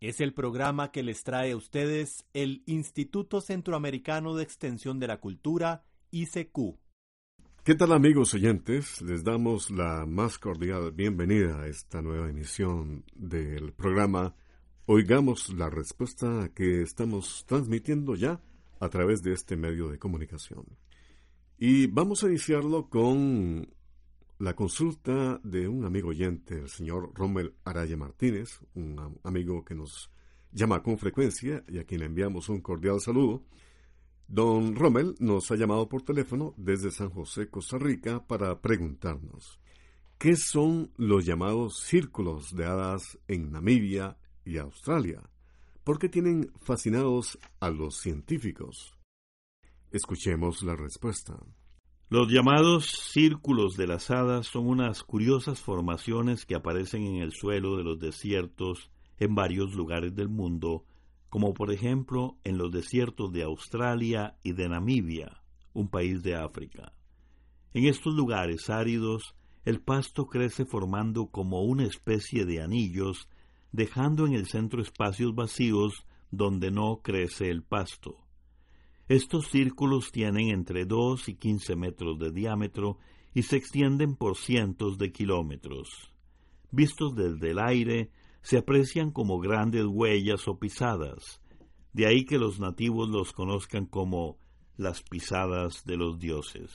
Es el programa que les trae a ustedes el Instituto Centroamericano de Extensión de la Cultura, ICQ. ¿Qué tal amigos oyentes? Les damos la más cordial bienvenida a esta nueva emisión del programa Oigamos la respuesta que estamos transmitiendo ya a través de este medio de comunicación. Y vamos a iniciarlo con la consulta de un amigo oyente, el señor Rommel Araya Martínez, un amigo que nos llama con frecuencia y a quien le enviamos un cordial saludo. Don Rommel nos ha llamado por teléfono desde San José, Costa Rica, para preguntarnos qué son los llamados círculos de hadas en Namibia y Australia. ¿Por qué tienen fascinados a los científicos? Escuchemos la respuesta. Los llamados círculos de las hadas son unas curiosas formaciones que aparecen en el suelo de los desiertos en varios lugares del mundo, como por ejemplo en los desiertos de Australia y de Namibia, un país de África. En estos lugares áridos, el pasto crece formando como una especie de anillos, dejando en el centro espacios vacíos donde no crece el pasto. Estos círculos tienen entre 2 y 15 metros de diámetro y se extienden por cientos de kilómetros. Vistos desde el aire, se aprecian como grandes huellas o pisadas, de ahí que los nativos los conozcan como las pisadas de los dioses.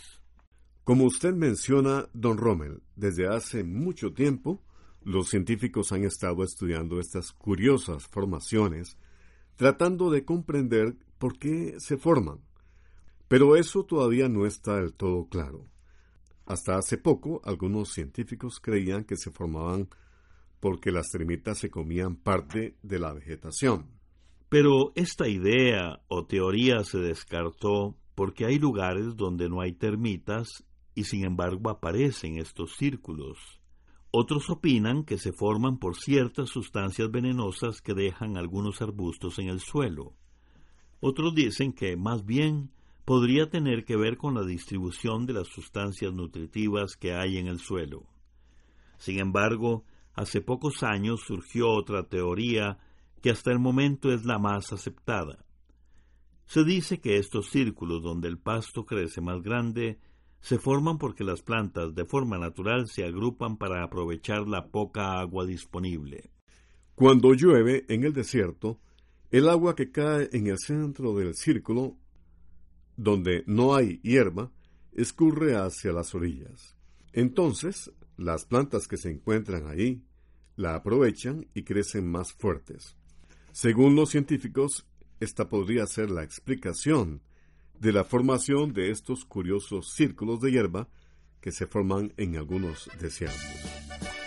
Como usted menciona, don Rommel, desde hace mucho tiempo los científicos han estado estudiando estas curiosas formaciones, tratando de comprender por qué se forman. Pero eso todavía no está del todo claro. Hasta hace poco, algunos científicos creían que se formaban porque las termitas se comían parte de la vegetación. Pero esta idea o teoría se descartó porque hay lugares donde no hay termitas y sin embargo aparecen estos círculos. Otros opinan que se forman por ciertas sustancias venenosas que dejan algunos arbustos en el suelo. Otros dicen que más bien podría tener que ver con la distribución de las sustancias nutritivas que hay en el suelo. Sin embargo, hace pocos años surgió otra teoría que hasta el momento es la más aceptada. Se dice que estos círculos donde el pasto crece más grande se forman porque las plantas de forma natural se agrupan para aprovechar la poca agua disponible. Cuando llueve en el desierto, el agua que cae en el centro del círculo, donde no hay hierba, escurre hacia las orillas. Entonces, las plantas que se encuentran ahí la aprovechan y crecen más fuertes. Según los científicos, esta podría ser la explicación de la formación de estos curiosos círculos de hierba que se forman en algunos desiertos.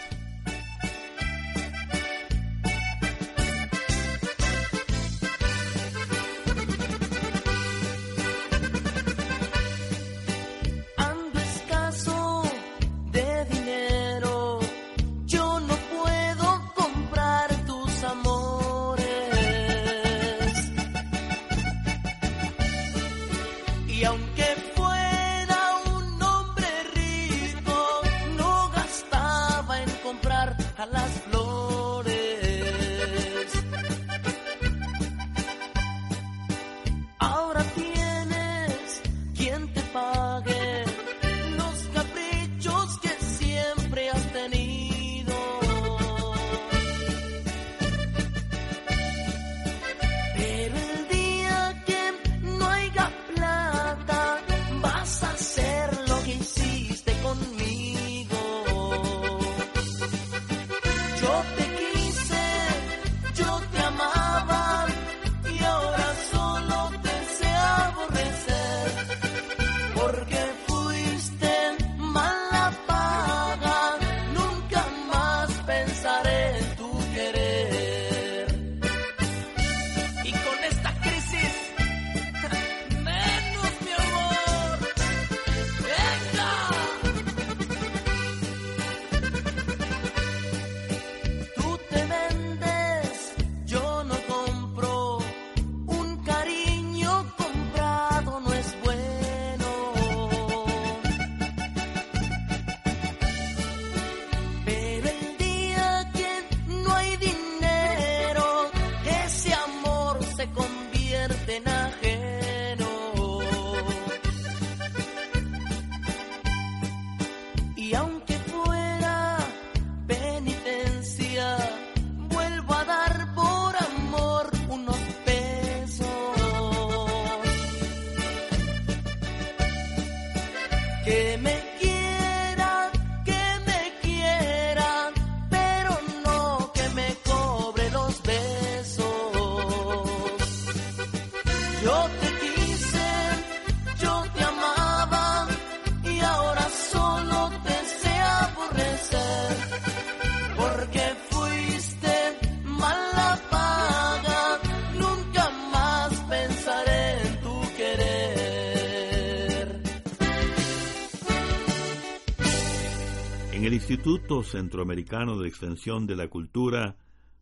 Instituto Centroamericano de Extensión de la Cultura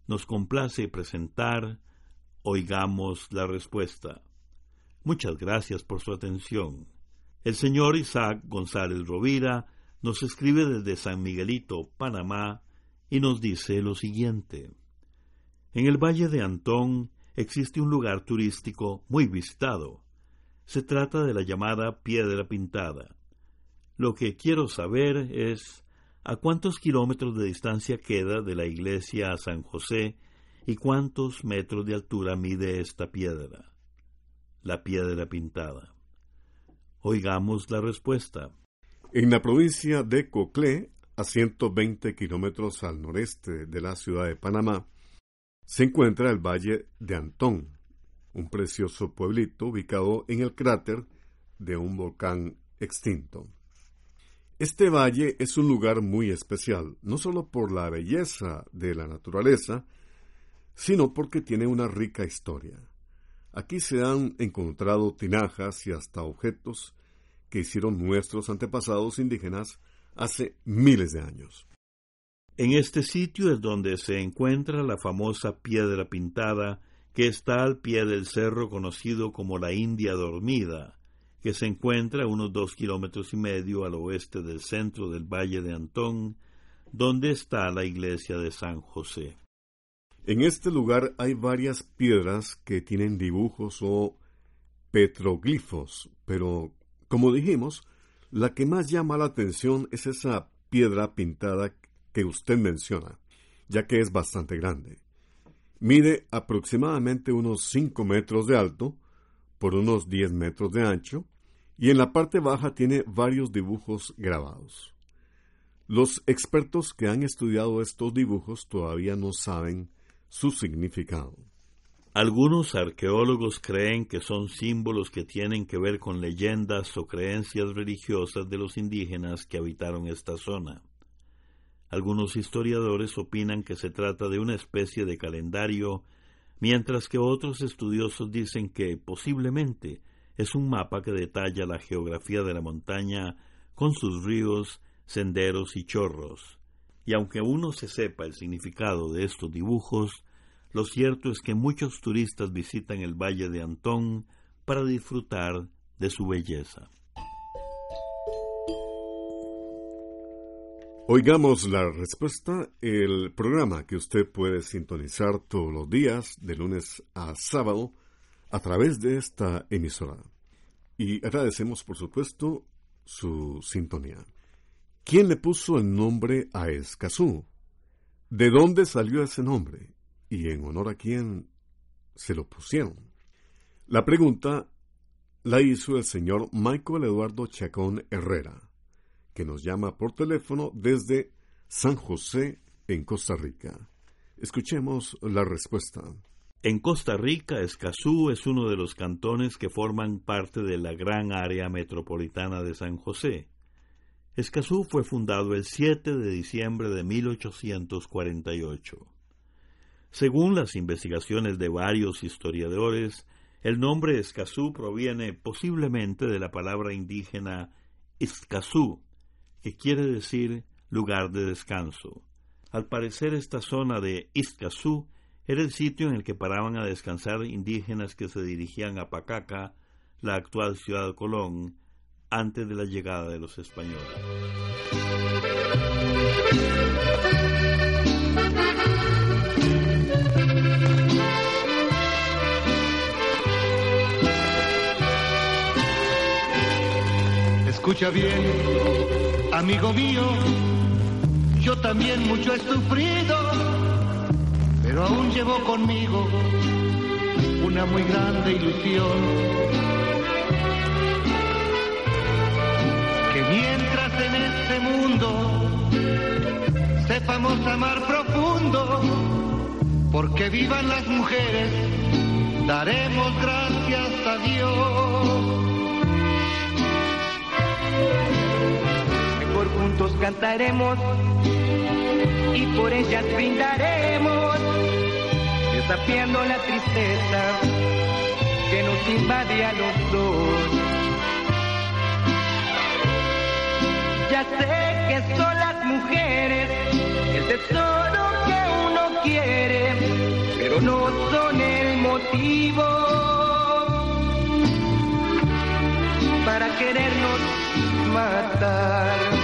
nos complace presentar Oigamos la Respuesta. Muchas gracias por su atención. El señor Isaac González Rovira nos escribe desde San Miguelito, Panamá, y nos dice lo siguiente. En el Valle de Antón existe un lugar turístico muy visitado. Se trata de la llamada Piedra Pintada. Lo que quiero saber es a cuántos kilómetros de distancia queda de la iglesia a San José y cuántos metros de altura mide esta piedra. La piedra pintada. Oigamos la respuesta. En la provincia de Coclé, a 120 kilómetros al noreste de la ciudad de Panamá, se encuentra el Valle de Antón, un precioso pueblito ubicado en el cráter de un volcán extinto. Este valle es un lugar muy especial, no solo por la belleza de la naturaleza, sino porque tiene una rica historia. Aquí se han encontrado tinajas y hasta objetos que hicieron nuestros antepasados indígenas hace miles de años. En este sitio es donde se encuentra la famosa piedra pintada que está al pie del cerro conocido como la India Dormida, que se encuentra a unos dos kilómetros y medio al oeste del centro del Valle de Antón, donde está la iglesia de San José. En este lugar hay varias piedras que tienen dibujos o petroglifos, pero, como dijimos, la que más llama la atención es esa piedra pintada que usted menciona, ya que es bastante grande. Mide aproximadamente unos 5 metros de alto por unos 10 metros de ancho y en la parte baja tiene varios dibujos grabados. Los expertos que han estudiado estos dibujos todavía no saben su significado. Algunos arqueólogos creen que son símbolos que tienen que ver con leyendas o creencias religiosas de los indígenas que habitaron esta zona. Algunos historiadores opinan que se trata de una especie de calendario, mientras que otros estudiosos dicen que posiblemente es un mapa que detalla la geografía de la montaña con sus ríos, senderos y chorros. Y aunque uno se sepa el significado de estos dibujos, lo cierto es que muchos turistas visitan el Valle de Antón para disfrutar de su belleza. Oigamos la respuesta, el programa que usted puede sintonizar todos los días, de lunes a sábado, a través de esta emisora. Y agradecemos, por supuesto, su sintonía. ¿Quién le puso el nombre a Escazú? ¿De dónde salió ese nombre? ¿Y en honor a quién se lo pusieron? La pregunta la hizo el señor Michael Eduardo Chacón Herrera, que nos llama por teléfono desde San José, en Costa Rica. Escuchemos la respuesta. En Costa Rica, Escazú es uno de los cantones que forman parte de la gran área metropolitana de San José. Escazú fue fundado el 7 de diciembre de 1848. Según las investigaciones de varios historiadores, el nombre Escazú proviene posiblemente de la palabra indígena Escazú, que quiere decir lugar de descanso. Al parecer esta zona de Escazú era el sitio en el que paraban a descansar indígenas que se dirigían a Pacaca, la actual ciudad de Colón, antes de la llegada de los españoles. Escucha bien, amigo mío, yo también mucho he sufrido, pero aún llevo conmigo una muy grande ilusión. Que mientras en este mundo sepamos amar profundo, porque vivan las mujeres, daremos gracias a Dios. Mejor juntos cantaremos y por ellas brindaremos desafiando la tristeza que nos invade a los dos. Ya sé que son las mujeres el tesoro que uno quiere, pero no son el motivo para querernos matar.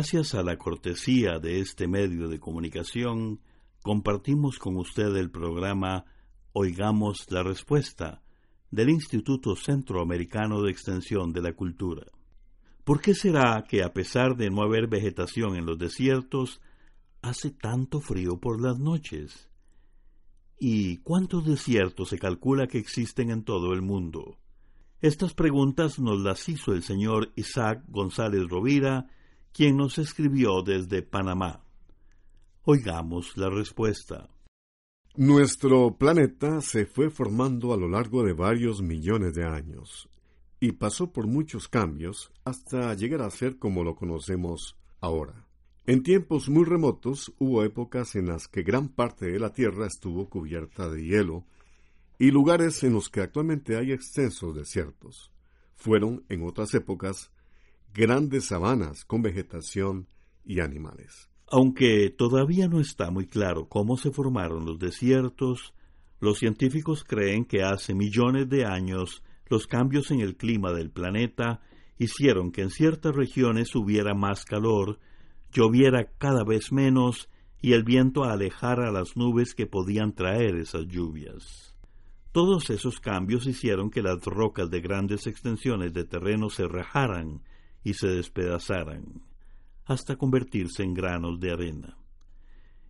Gracias a la cortesía de este medio de comunicación, compartimos con usted el programa Oigamos la Respuesta del Instituto Centroamericano de Extensión de la Cultura. ¿Por qué será que a pesar de no haber vegetación en los desiertos, hace tanto frío por las noches? ¿Y cuántos desiertos se calcula que existen en todo el mundo? Estas preguntas nos las hizo el señor Isaac González Rovira, quien nos escribió desde Panamá. Oigamos la respuesta. Nuestro planeta se fue formando a lo largo de varios millones de años y pasó por muchos cambios hasta llegar a ser como lo conocemos ahora. En tiempos muy remotos hubo épocas en las que gran parte de la Tierra estuvo cubierta de hielo y lugares en los que actualmente hay extensos desiertos. Fueron, en otras épocas, grandes sabanas con vegetación y animales. Aunque todavía no está muy claro cómo se formaron los desiertos, los científicos creen que hace millones de años los cambios en el clima del planeta hicieron que en ciertas regiones hubiera más calor, lloviera cada vez menos y el viento alejara las nubes que podían traer esas lluvias. Todos esos cambios hicieron que las rocas de grandes extensiones de terreno se rajaran y se despedazaran, hasta convertirse en granos de arena.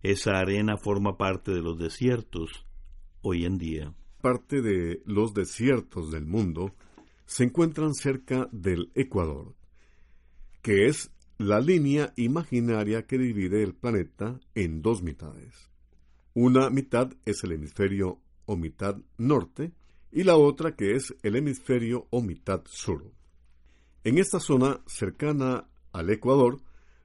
Esa arena forma parte de los desiertos hoy en día. Parte de los desiertos del mundo se encuentran cerca del Ecuador, que es la línea imaginaria que divide el planeta en dos mitades. Una mitad es el hemisferio o mitad norte y la otra que es el hemisferio o mitad sur. En esta zona cercana al Ecuador,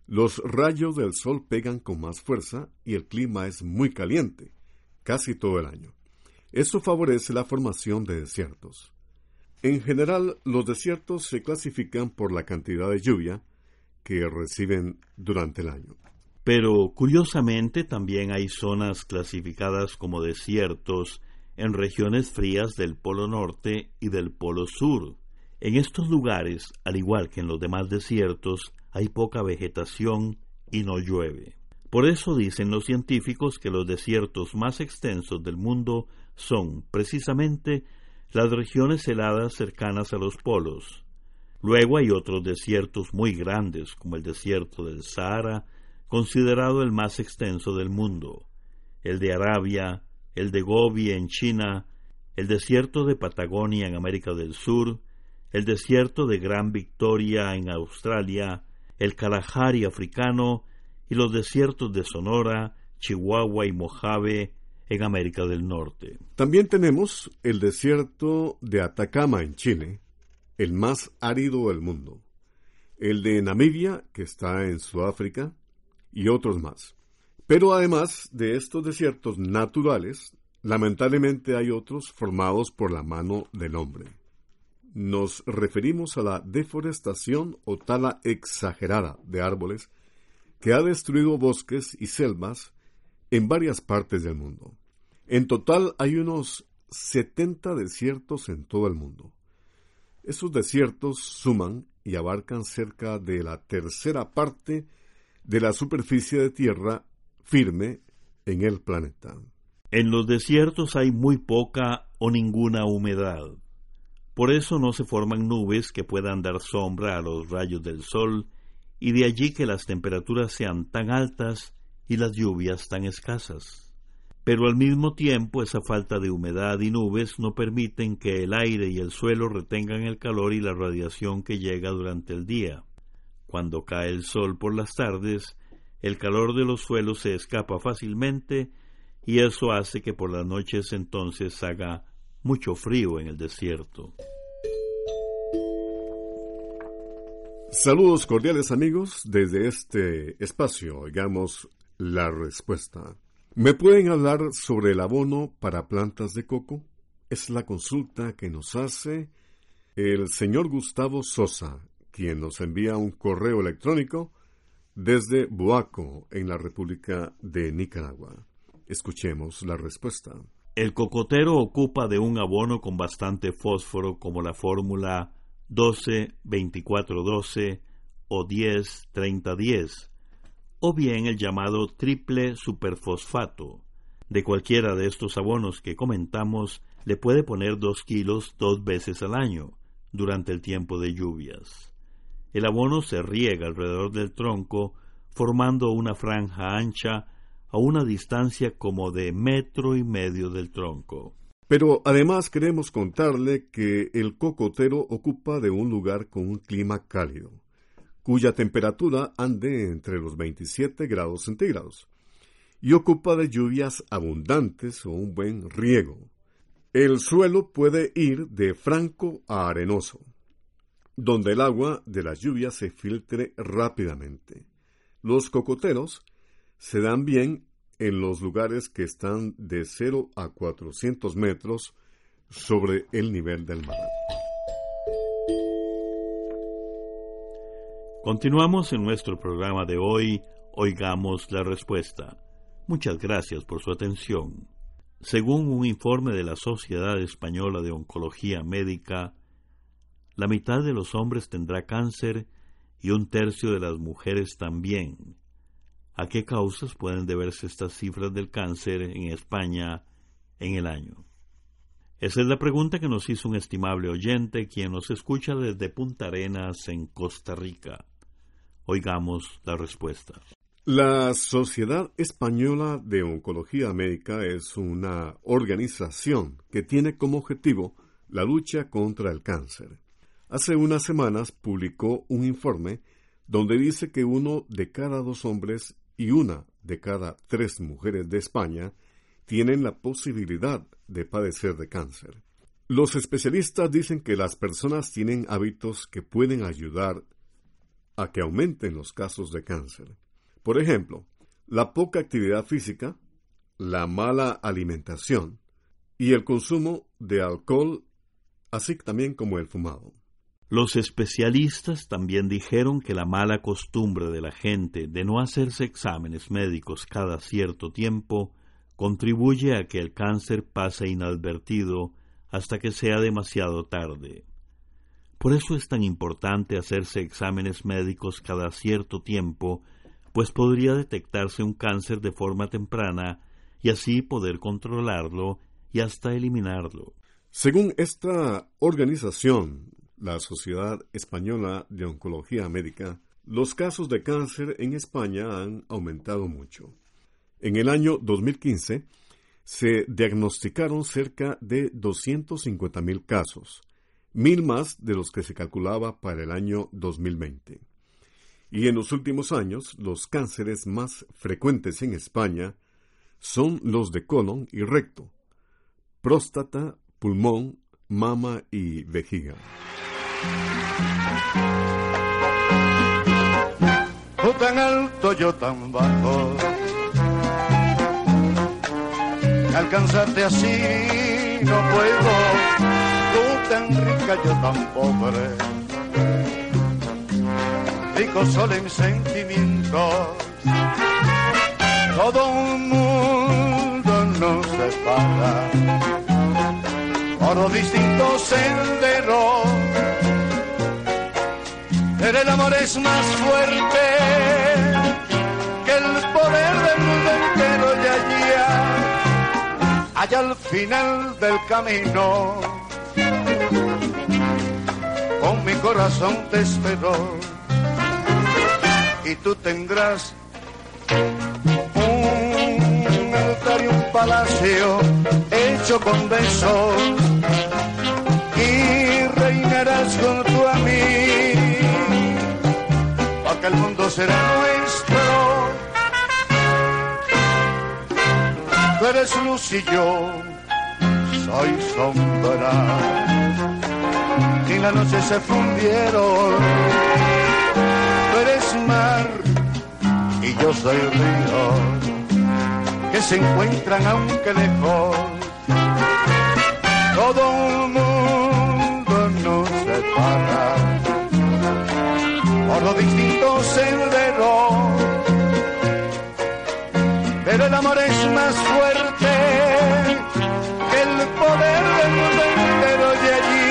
los rayos del sol pegan con más fuerza y el clima es muy caliente, casi todo el año. Eso favorece la formación de desiertos. En general, los desiertos se clasifican por la cantidad de lluvia que reciben durante el año. Pero curiosamente también hay zonas clasificadas como desiertos en regiones frías del Polo Norte y del Polo Sur. En estos lugares, al igual que en los demás desiertos, hay poca vegetación y no llueve. Por eso dicen los científicos que los desiertos más extensos del mundo son, precisamente, las regiones heladas cercanas a los polos. Luego hay otros desiertos muy grandes, como el desierto del Sahara, considerado el más extenso del mundo, el de Arabia, el de Gobi en China, el desierto de Patagonia en América del Sur, el desierto de Gran Victoria en Australia, el Kalahari africano y los desiertos de Sonora, Chihuahua y Mojave en América del Norte. También tenemos el desierto de Atacama en Chile, el más árido del mundo, el de Namibia, que está en Sudáfrica, y otros más. Pero además de estos desiertos naturales, lamentablemente hay otros formados por la mano del hombre. Nos referimos a la deforestación o tala exagerada de árboles que ha destruido bosques y selvas en varias partes del mundo. En total hay unos 70 desiertos en todo el mundo. Esos desiertos suman y abarcan cerca de la tercera parte de la superficie de tierra firme en el planeta. En los desiertos hay muy poca o ninguna humedad. Por eso no se forman nubes que puedan dar sombra a los rayos del sol y de allí que las temperaturas sean tan altas y las lluvias tan escasas. Pero al mismo tiempo esa falta de humedad y nubes no permiten que el aire y el suelo retengan el calor y la radiación que llega durante el día. Cuando cae el sol por las tardes, el calor de los suelos se escapa fácilmente y eso hace que por las noches entonces haga mucho frío en el desierto. Saludos cordiales amigos desde este espacio, oigamos la respuesta. ¿Me pueden hablar sobre el abono para plantas de coco? Es la consulta que nos hace el señor Gustavo Sosa, quien nos envía un correo electrónico desde Boaco, en la República de Nicaragua. Escuchemos la respuesta. El cocotero ocupa de un abono con bastante fósforo como la fórmula 12-24-12 o 10-30-10, o bien el llamado triple superfosfato. De cualquiera de estos abonos que comentamos, le puede poner dos kilos dos veces al año, durante el tiempo de lluvias. El abono se riega alrededor del tronco, formando una franja ancha a una distancia como de metro y medio del tronco. Pero además queremos contarle que el cocotero ocupa de un lugar con un clima cálido, cuya temperatura ande entre los 27 grados centígrados, y ocupa de lluvias abundantes o un buen riego. El suelo puede ir de franco a arenoso, donde el agua de las lluvias se filtre rápidamente. Los cocoteros se dan bien en los lugares que están de 0 a 400 metros sobre el nivel del mar. Continuamos en nuestro programa de hoy, oigamos la respuesta. Muchas gracias por su atención. Según un informe de la Sociedad Española de Oncología Médica, la mitad de los hombres tendrá cáncer y un tercio de las mujeres también. ¿A qué causas pueden deberse estas cifras del cáncer en España en el año? Esa es la pregunta que nos hizo un estimable oyente quien nos escucha desde Punta Arenas en Costa Rica. Oigamos la respuesta. La Sociedad Española de Oncología Médica es una organización que tiene como objetivo la lucha contra el cáncer. Hace unas semanas publicó un informe donde dice que uno de cada dos hombres y una de cada tres mujeres de España tienen la posibilidad de padecer de cáncer. Los especialistas dicen que las personas tienen hábitos que pueden ayudar a que aumenten los casos de cáncer. Por ejemplo, la poca actividad física, la mala alimentación y el consumo de alcohol, así también como el fumado. Los especialistas también dijeron que la mala costumbre de la gente de no hacerse exámenes médicos cada cierto tiempo contribuye a que el cáncer pase inadvertido hasta que sea demasiado tarde. Por eso es tan importante hacerse exámenes médicos cada cierto tiempo, pues podría detectarse un cáncer de forma temprana y así poder controlarlo y hasta eliminarlo. Según esta organización, la Sociedad Española de Oncología Médica, los casos de cáncer en España han aumentado mucho. En el año 2015 se diagnosticaron cerca de 250.000 casos, mil más de los que se calculaba para el año 2020. Y en los últimos años, los cánceres más frecuentes en España son los de colon y recto, próstata, pulmón, mama y vejiga. Tú tan alto, yo tan bajo, alcanzarte así no puedo. Tú tan rica, yo tan pobre. Rico solo en sentimientos. Todo un mundo nos separa por distintos senderos. El amor es más fuerte que el poder del mundo entero y allá, allá al final del camino, con mi corazón te espero y tú tendrás un altar y un palacio hecho con besos y reinarás junto a mí el mundo será nuestro. Tú eres luz y yo soy sombra. Y la noche se fundieron. Tú eres mar y yo soy río que se encuentran aunque lejos. Todo un senderos, pero el amor es más fuerte que el poder del mundo entero y allí,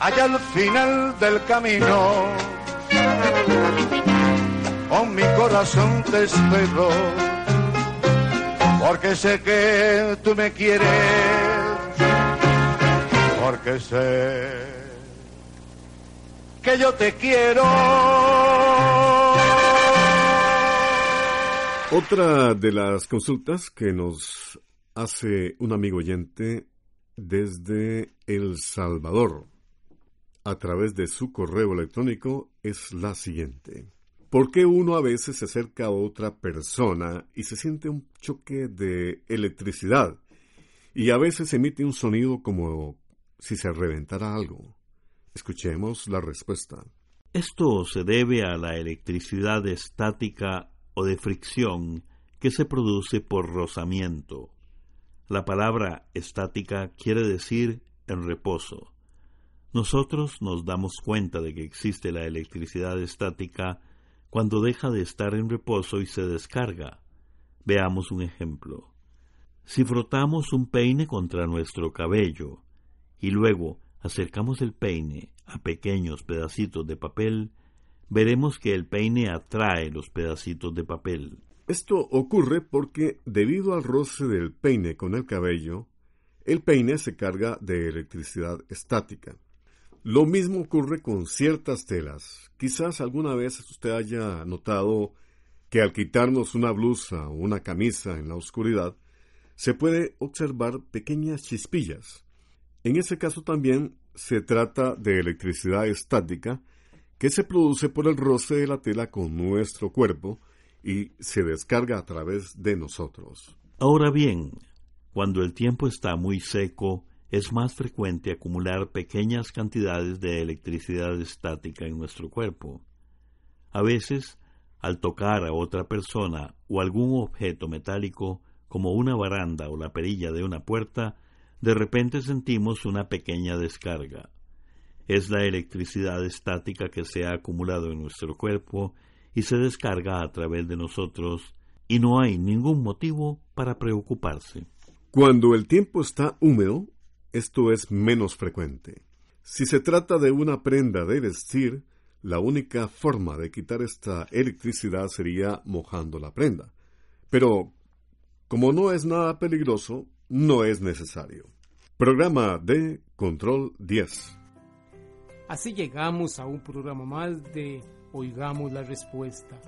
allá al final del camino. Con mi corazón te espero, porque sé que tú me quieres, porque sé que yo te quiero. Otra de las consultas que nos hace un amigo oyente desde El Salvador a través de su correo electrónico es la siguiente. ¿Por qué uno a veces se acerca a otra persona y se siente un choque de electricidad y a veces emite un sonido como si se reventara algo? Escuchemos la respuesta. Esto se debe a la electricidad estática o de fricción que se produce por rozamiento. La palabra estática quiere decir en reposo. Nosotros nos damos cuenta de que existe la electricidad estática cuando deja de estar en reposo y se descarga. Veamos un ejemplo. Si frotamos un peine contra nuestro cabello y luego acercamos el peine a pequeños pedacitos de papel, veremos que el peine atrae los pedacitos de papel. Esto ocurre porque, debido al roce del peine con el cabello, el peine se carga de electricidad estática. Lo mismo ocurre con ciertas telas. Quizás alguna vez usted haya notado que al quitarnos una blusa o una camisa en la oscuridad, se puede observar pequeñas chispillas. En ese caso también se trata de electricidad estática que se produce por el roce de la tela con nuestro cuerpo y se descarga a través de nosotros. Ahora bien, cuando el tiempo está muy seco, es más frecuente acumular pequeñas cantidades de electricidad estática en nuestro cuerpo. A veces, al tocar a otra persona o algún objeto metálico, como una baranda o la perilla de una puerta, de repente sentimos una pequeña descarga. Es la electricidad estática que se ha acumulado en nuestro cuerpo y se descarga a través de nosotros, y no hay ningún motivo para preocuparse. Cuando el tiempo está húmedo, esto es menos frecuente. Si se trata de una prenda de vestir, la única forma de quitar esta electricidad sería mojando la prenda. Pero, como no es nada peligroso, no es necesario. Programa de Control 10. Así llegamos a un programa más de Oigamos la Respuesta.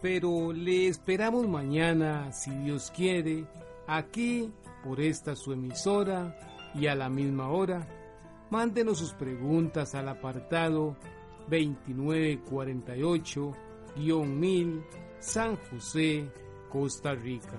Pero le esperamos mañana, si Dios quiere, aquí por esta su emisora y a la misma hora. Mándenos sus preguntas al apartado 2948-1000 San José, Costa Rica.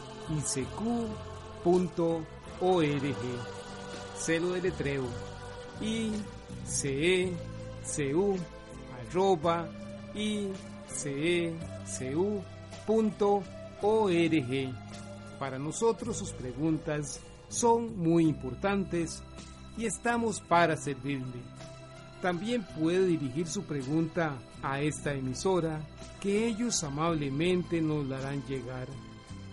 icq.org. Celo de letreo icecu arroba icecu.org. Para nosotros sus preguntas son muy importantes y estamos para servirle. También puede dirigir su pregunta a esta emisora que ellos amablemente nos la harán llegar.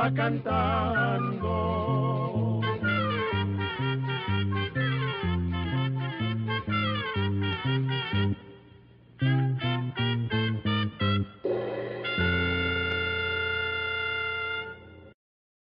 Va cantando